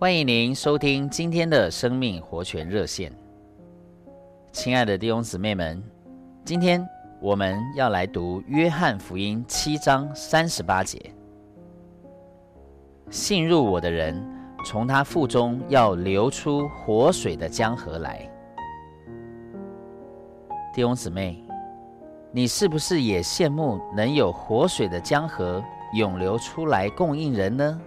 欢迎您收听今天的生命活泉热线。亲爱的弟兄姊妹们，今天我们要来读约翰福音七章三十八节：“信入我的人，从他腹中要流出活水的江河来。”弟兄姊妹，你是不是也羡慕能有活水的江河涌流出来供应人呢？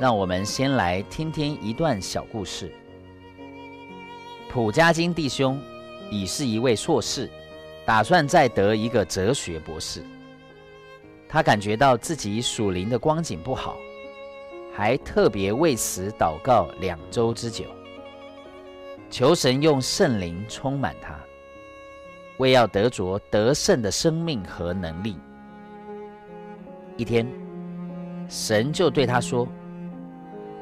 让我们先来听听一段小故事。普家金弟兄已是一位硕士，打算再得一个哲学博士。他感觉到自己属灵的光景不好，还特别为此祷告两周之久，求神用圣灵充满他，为要得着得胜的生命和能力。一天，神就对他说：“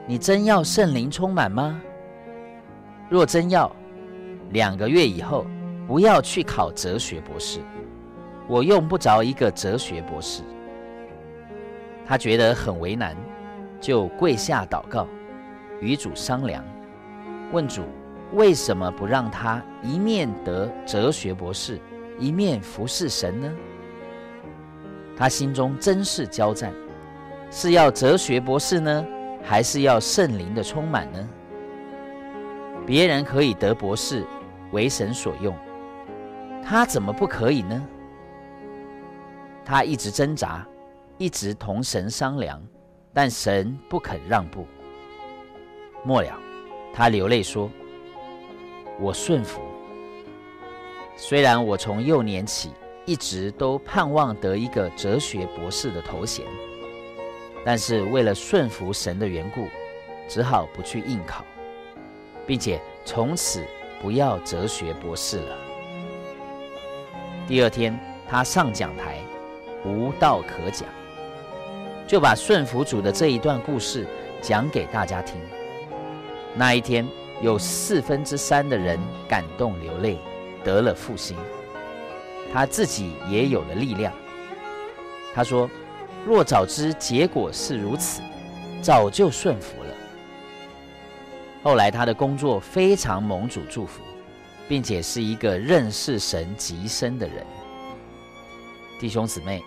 你真要圣灵充满吗？”若真要，两个月以后不要去考哲学博士，我用不着一个哲学博士。他觉得很为难，就跪下祷告，与主商量，问主为什么不让他一面得哲学博士，一面服侍神呢？他心中真是交战，是要哲学博士呢，还是要圣灵的充满呢？别人可以得博士，为神所用，他怎么不可以呢？他一直挣扎，一直同神商量，但神不肯让步。末了，他流泪说：“我顺服。虽然我从幼年起一直都盼望得一个哲学博士的头衔，但是为了顺服神的缘故，只好不去应考。”并且从此不要哲学博士了。第二天，他上讲台，无道可讲，就把顺服主的这一段故事讲给大家听。那一天，有四分之三的人感动流泪，得了复兴。他自己也有了力量。他说：“若早知结果是如此，早就顺服了。”后来，他的工作非常蒙主祝福，并且是一个认识神极深的人。弟兄姊妹，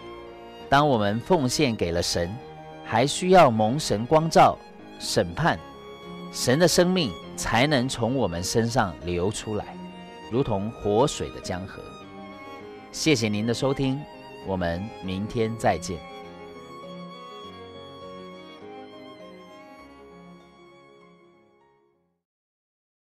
当我们奉献给了神，还需要蒙神光照、审判，神的生命才能从我们身上流出来，如同活水的江河。谢谢您的收听，我们明天再见。